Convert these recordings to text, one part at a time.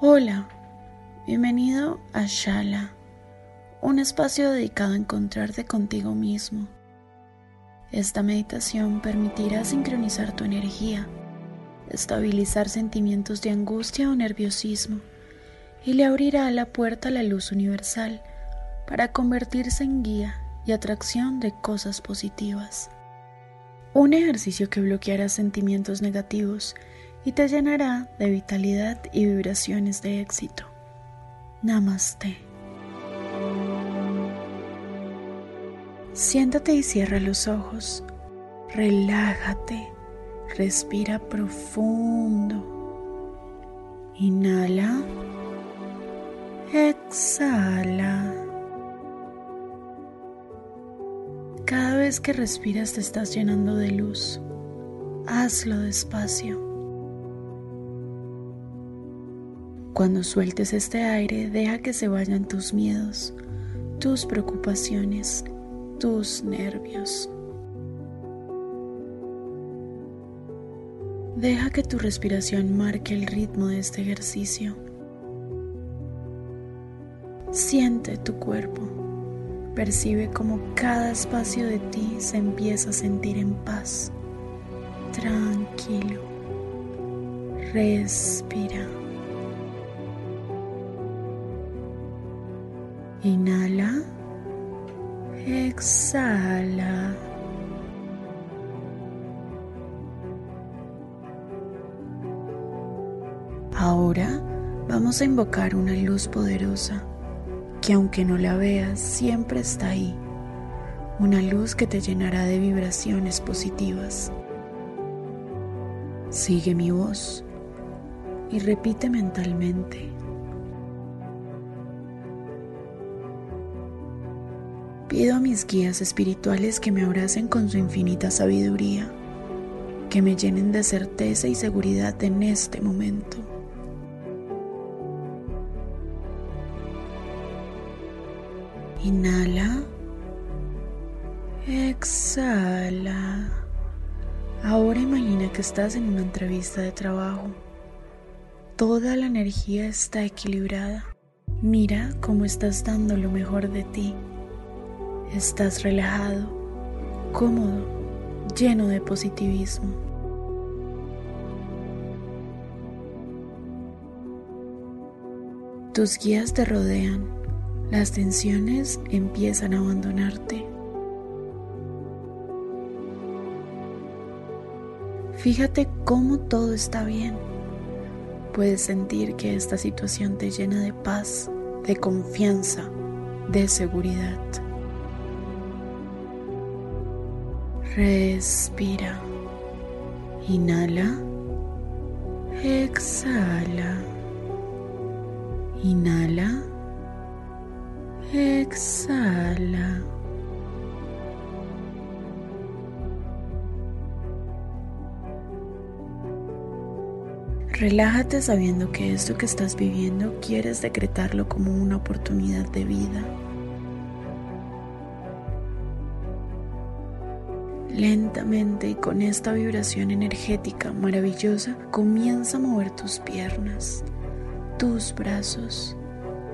Hola, bienvenido a Shala, un espacio dedicado a encontrarte contigo mismo. Esta meditación permitirá sincronizar tu energía, estabilizar sentimientos de angustia o nerviosismo y le abrirá la puerta a la luz universal para convertirse en guía y atracción de cosas positivas. Un ejercicio que bloqueará sentimientos negativos y te llenará de vitalidad y vibraciones de éxito. Namaste. Siéntate y cierra los ojos. Relájate. Respira profundo. Inhala. Exhala. Cada vez que respiras te estás llenando de luz. Hazlo despacio. Cuando sueltes este aire, deja que se vayan tus miedos, tus preocupaciones, tus nervios. Deja que tu respiración marque el ritmo de este ejercicio. Siente tu cuerpo. Percibe cómo cada espacio de ti se empieza a sentir en paz. Tranquilo. Respira. Inhala. Exhala. Ahora vamos a invocar una luz poderosa que aunque no la veas siempre está ahí. Una luz que te llenará de vibraciones positivas. Sigue mi voz y repite mentalmente. Pido a mis guías espirituales que me abracen con su infinita sabiduría, que me llenen de certeza y seguridad en este momento. Inhala. Exhala. Ahora imagina que estás en una entrevista de trabajo. Toda la energía está equilibrada. Mira cómo estás dando lo mejor de ti. Estás relajado, cómodo, lleno de positivismo. Tus guías te rodean, las tensiones empiezan a abandonarte. Fíjate cómo todo está bien. Puedes sentir que esta situación te llena de paz, de confianza, de seguridad. Respira. Inhala. Exhala. Inhala. Exhala. Relájate sabiendo que esto que estás viviendo quieres decretarlo como una oportunidad de vida. Lentamente y con esta vibración energética maravillosa comienza a mover tus piernas, tus brazos,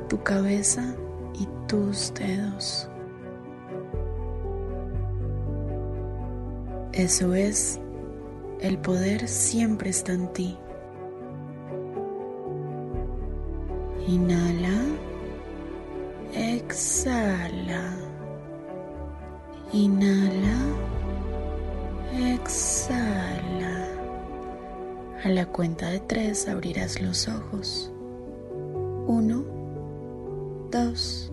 tu cabeza y tus dedos. Eso es, el poder siempre está en ti. Inhala, exhala, inhala, exhala. A la cuenta de tres abrirás los ojos. Uno, dos,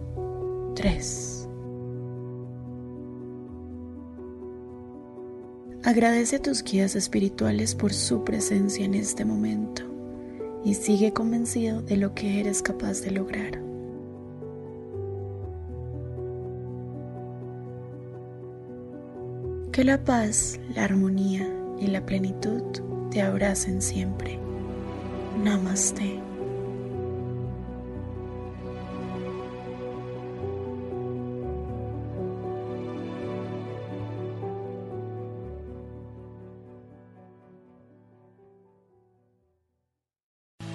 tres. Agradece a tus guías espirituales por su presencia en este momento y sigue convencido de lo que eres capaz de lograr. Que la paz, la armonía y la plenitud te abracen siempre. Namaste.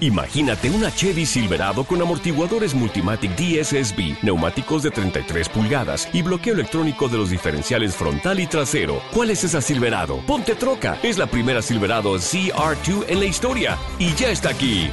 Imagínate una Chevy Silverado con amortiguadores Multimatic DSSB, neumáticos de 33 pulgadas y bloqueo electrónico de los diferenciales frontal y trasero. ¿Cuál es esa Silverado? Ponte troca. Es la primera Silverado CR2 en la historia y ya está aquí.